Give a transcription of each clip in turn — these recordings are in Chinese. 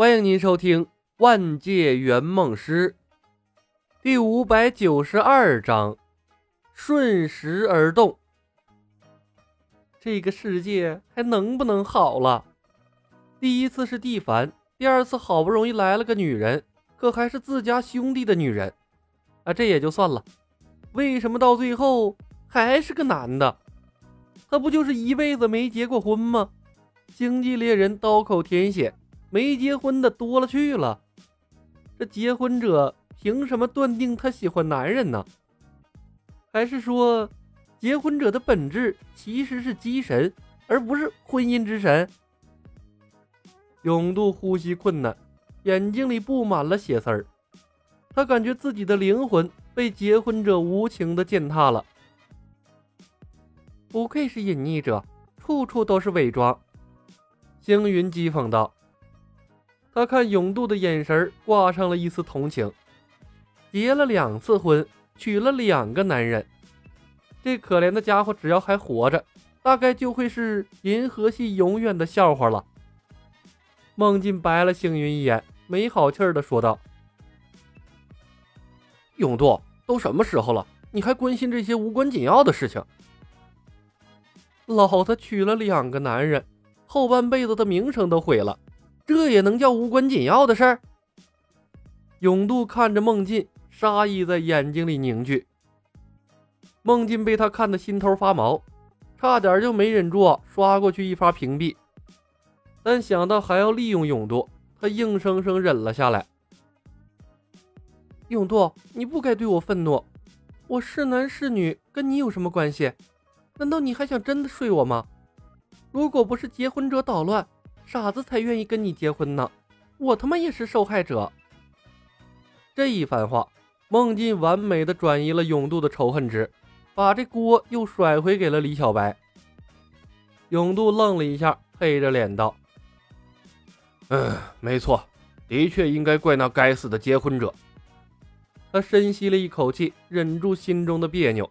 欢迎您收听《万界圆梦师》第五百九十二章：顺时而动。这个世界还能不能好了？第一次是蒂凡，第二次好不容易来了个女人，可还是自家兄弟的女人啊，这也就算了。为什么到最后还是个男的？他不就是一辈子没结过婚吗？星际猎人刀口舔血。没结婚的多了去了，这结婚者凭什么断定他喜欢男人呢？还是说，结婚者的本质其实是机神，而不是婚姻之神？永渡呼吸困难，眼睛里布满了血丝儿，他感觉自己的灵魂被结婚者无情的践踏了。不愧是隐匿者，处处都是伪装。星云讥讽道。他看永渡的眼神挂上了一丝同情。结了两次婚，娶了两个男人，这可怜的家伙只要还活着，大概就会是银河系永远的笑话了。孟进白了星云一眼，没好气儿的说道：“永渡，都什么时候了，你还关心这些无关紧要的事情？老子娶了两个男人，后半辈子的名声都毁了。”这也能叫无关紧要的事儿？永渡看着孟进，杀意在眼睛里凝聚。孟进被他看得心头发毛，差点就没忍住刷过去一发屏蔽。但想到还要利用永渡，他硬生生忍了下来。永渡，你不该对我愤怒。我是男是女，跟你有什么关系？难道你还想真的睡我吗？如果不是结婚者捣乱。傻子才愿意跟你结婚呢，我他妈也是受害者。这一番话，孟进完美的转移了永渡的仇恨值，把这锅又甩回给了李小白。永渡愣了一下，黑着脸道：“嗯，没错，的确应该怪那该死的结婚者。”他深吸了一口气，忍住心中的别扭。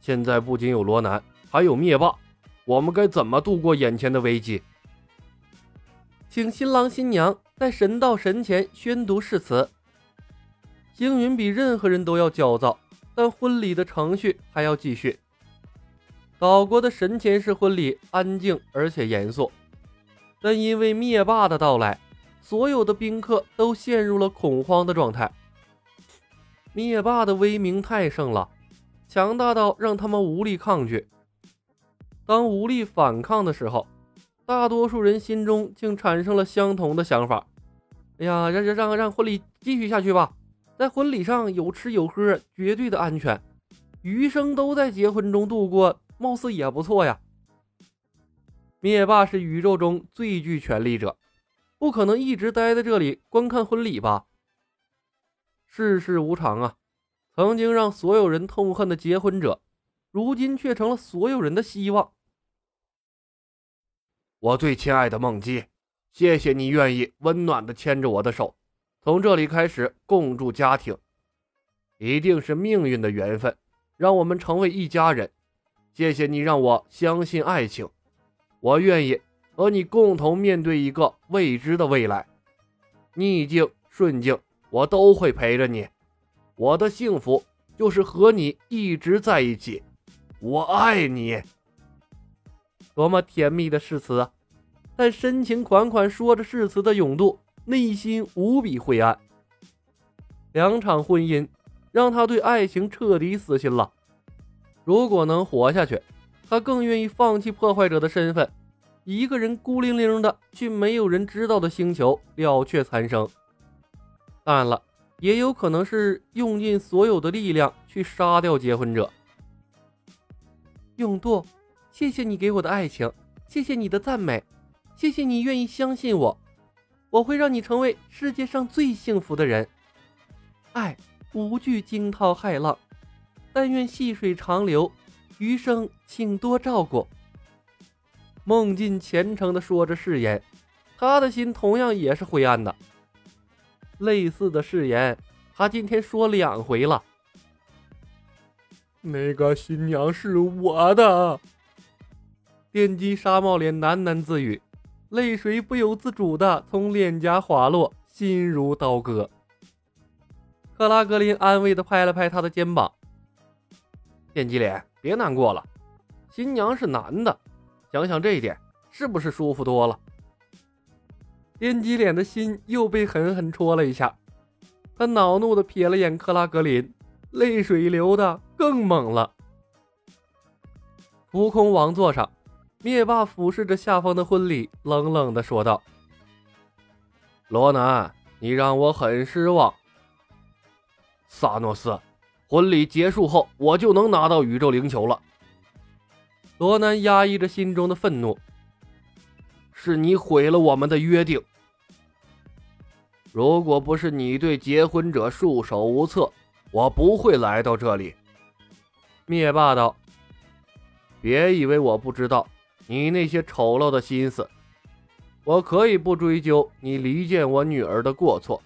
现在不仅有罗南，还有灭霸，我们该怎么度过眼前的危机？请新郎新娘在神道神前宣读誓词。星云比任何人都要焦躁，但婚礼的程序还要继续。岛国的神前式婚礼安静而且严肃，但因为灭霸的到来，所有的宾客都陷入了恐慌的状态。灭霸的威名太盛了，强大到让他们无力抗拒。当无力反抗的时候。大多数人心中竟产生了相同的想法：哎呀，让让让让婚礼继续下去吧，在婚礼上有吃有喝，绝对的安全，余生都在结婚中度过，貌似也不错呀。灭霸是宇宙中最具权力者，不可能一直待在这里观看婚礼吧？世事无常啊，曾经让所有人痛恨的结婚者，如今却成了所有人的希望。我最亲爱的梦姬，谢谢你愿意温暖的牵着我的手，从这里开始共筑家庭。一定是命运的缘分，让我们成为一家人。谢谢你让我相信爱情，我愿意和你共同面对一个未知的未来。逆境顺境，我都会陪着你。我的幸福就是和你一直在一起。我爱你。多么甜蜜的誓词啊！但深情款款说着誓词的永渡，内心无比灰暗。两场婚姻让他对爱情彻底死心了。如果能活下去，他更愿意放弃破坏者的身份，一个人孤零零的去没有人知道的星球了却残生。当然了，也有可能是用尽所有的力量去杀掉结婚者。永渡。谢谢你给我的爱情，谢谢你的赞美，谢谢你愿意相信我，我会让你成为世界上最幸福的人。爱无惧惊涛骇浪，但愿细水长流，余生请多照顾。孟进虔诚地说着誓言，他的心同样也是灰暗的。类似的誓言，他今天说两回了。那个新娘是我的。电击沙帽脸喃喃自语，泪水不由自主的从脸颊滑落，心如刀割。克拉格林安慰的拍了拍他的肩膀：“电击脸，别难过了，新娘是男的，想想这一点，是不是舒服多了？”电击脸的心又被狠狠戳了一下，他恼怒的瞥了眼克拉格林，泪水流的更猛了。浮空王座上，灭霸俯视着下方的婚礼，冷冷的说道：“罗南，你让我很失望。萨诺斯，婚礼结束后，我就能拿到宇宙灵球了。”罗南压抑着心中的愤怒：“是你毁了我们的约定。如果不是你对结婚者束手无策，我不会来到这里。”灭霸道。别以为我不知道你那些丑陋的心思，我可以不追究你离间我女儿的过错，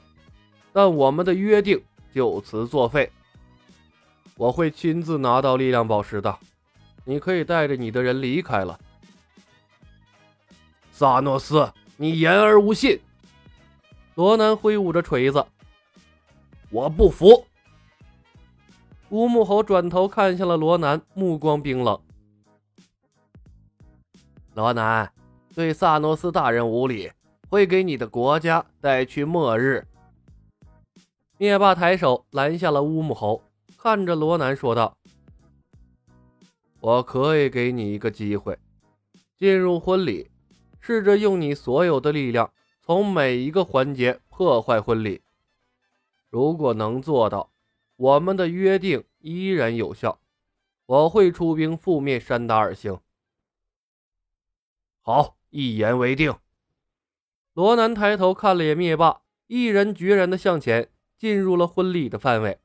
但我们的约定就此作废。我会亲自拿到力量宝石的，你可以带着你的人离开了。萨诺斯，你言而无信。罗南挥舞着锤子，我不服。乌木猴转头看向了罗南，目光冰冷。罗南，对萨诺斯大人无礼，会给你的国家带去末日。灭霸抬手拦下了乌木猴，看着罗南说道：“我可以给你一个机会，进入婚礼，试着用你所有的力量，从每一个环节破坏婚礼。如果能做到，我们的约定依然有效，我会出兵覆灭山达尔星。”好，一言为定。罗南抬头看了眼灭霸，毅然决然的向前，进入了婚礼的范围。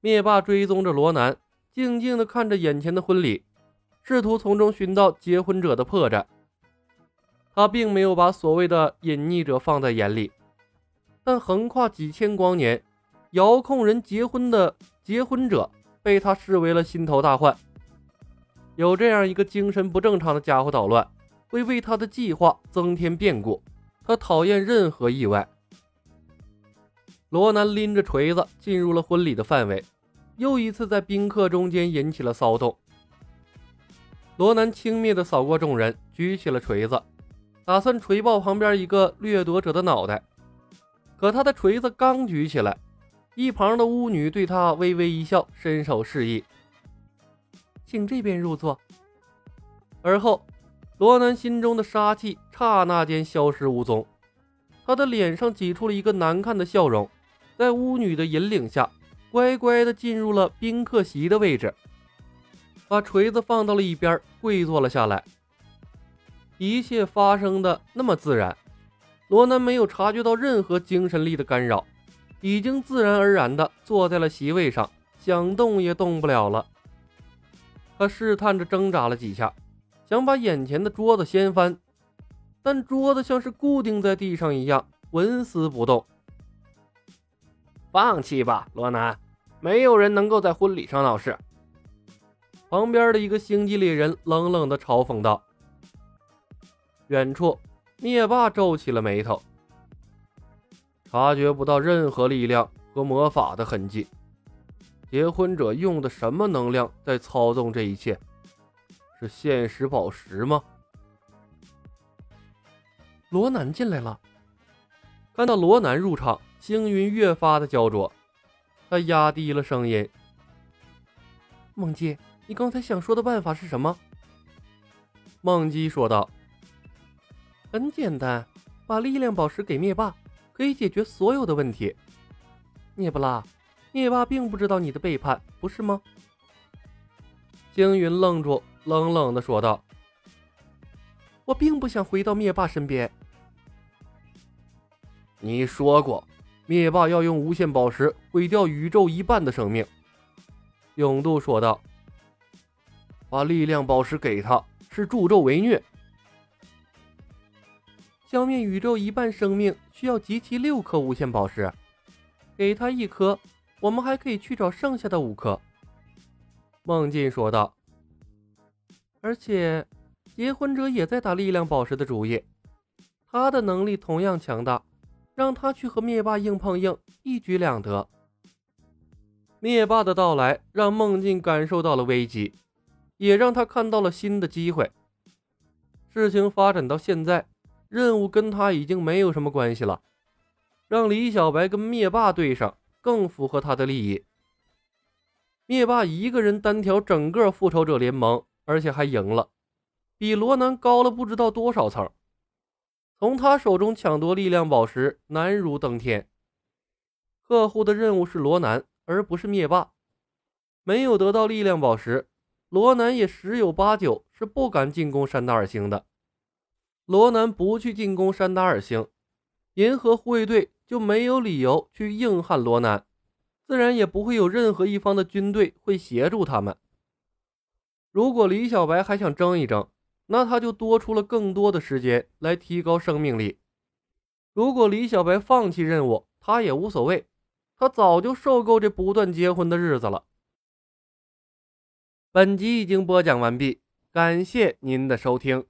灭霸追踪着罗南，静静的看着眼前的婚礼，试图从中寻到结婚者的破绽。他并没有把所谓的隐匿者放在眼里，但横跨几千光年，遥控人结婚的结婚者被他视为了心头大患。有这样一个精神不正常的家伙捣乱，会为他的计划增添变故。他讨厌任何意外。罗南拎着锤子进入了婚礼的范围，又一次在宾客中间引起了骚动。罗南轻蔑地扫过众人，举起了锤子，打算锤爆旁边一个掠夺者的脑袋。可他的锤子刚举起来，一旁的巫女对他微微一笑，伸手示意。请这边入座。而后，罗南心中的杀气刹那间消失无踪，他的脸上挤出了一个难看的笑容，在巫女的引领下，乖乖的进入了宾客席的位置，把锤子放到了一边，跪坐了下来。一切发生的那么自然，罗南没有察觉到任何精神力的干扰，已经自然而然的坐在了席位上，想动也动不了了。他试探着挣扎了几下，想把眼前的桌子掀翻，但桌子像是固定在地上一样，纹丝不动。放弃吧，罗南，没有人能够在婚礼上闹事。旁边的一个星际猎人冷冷地嘲讽道。远处，灭霸皱起了眉头，察觉不到任何力量和魔法的痕迹。结婚者用的什么能量在操纵这一切？是现实宝石吗？罗南进来了。看到罗南入场，星云越发的焦灼。他压低了声音：“梦姬，你刚才想说的办法是什么？”梦姬说道：“很简单，把力量宝石给灭霸，可以解决所有的问题。”涅布拉。灭霸并不知道你的背叛，不是吗？星云愣住，冷冷的说道：“我并不想回到灭霸身边。”你说过，灭霸要用无限宝石毁掉宇宙一半的生命。”永度说道：“把力量宝石给他，是助纣为虐。消灭宇宙一半生命需要集齐六颗无限宝石，给他一颗。”我们还可以去找剩下的五颗。”孟进说道。“而且，结婚者也在打力量宝石的主意。他的能力同样强大，让他去和灭霸硬碰硬，一举两得。灭霸的到来让孟静感受到了危机，也让他看到了新的机会。事情发展到现在，任务跟他已经没有什么关系了，让李小白跟灭霸对上更符合他的利益。灭霸一个人单挑整个复仇者联盟，而且还赢了，比罗南高了不知道多少层。从他手中抢夺力量宝石，难如登天。客户的任务是罗南，而不是灭霸。没有得到力量宝石，罗南也十有八九是不敢进攻山达尔星的。罗南不去进攻山达尔星，银河护卫队就没有理由去硬汉罗南，自然也不会有任何一方的军队会协助他们。如果李小白还想争一争，那他就多出了更多的时间来提高生命力。如果李小白放弃任务，他也无所谓，他早就受够这不断结婚的日子了。本集已经播讲完毕，感谢您的收听。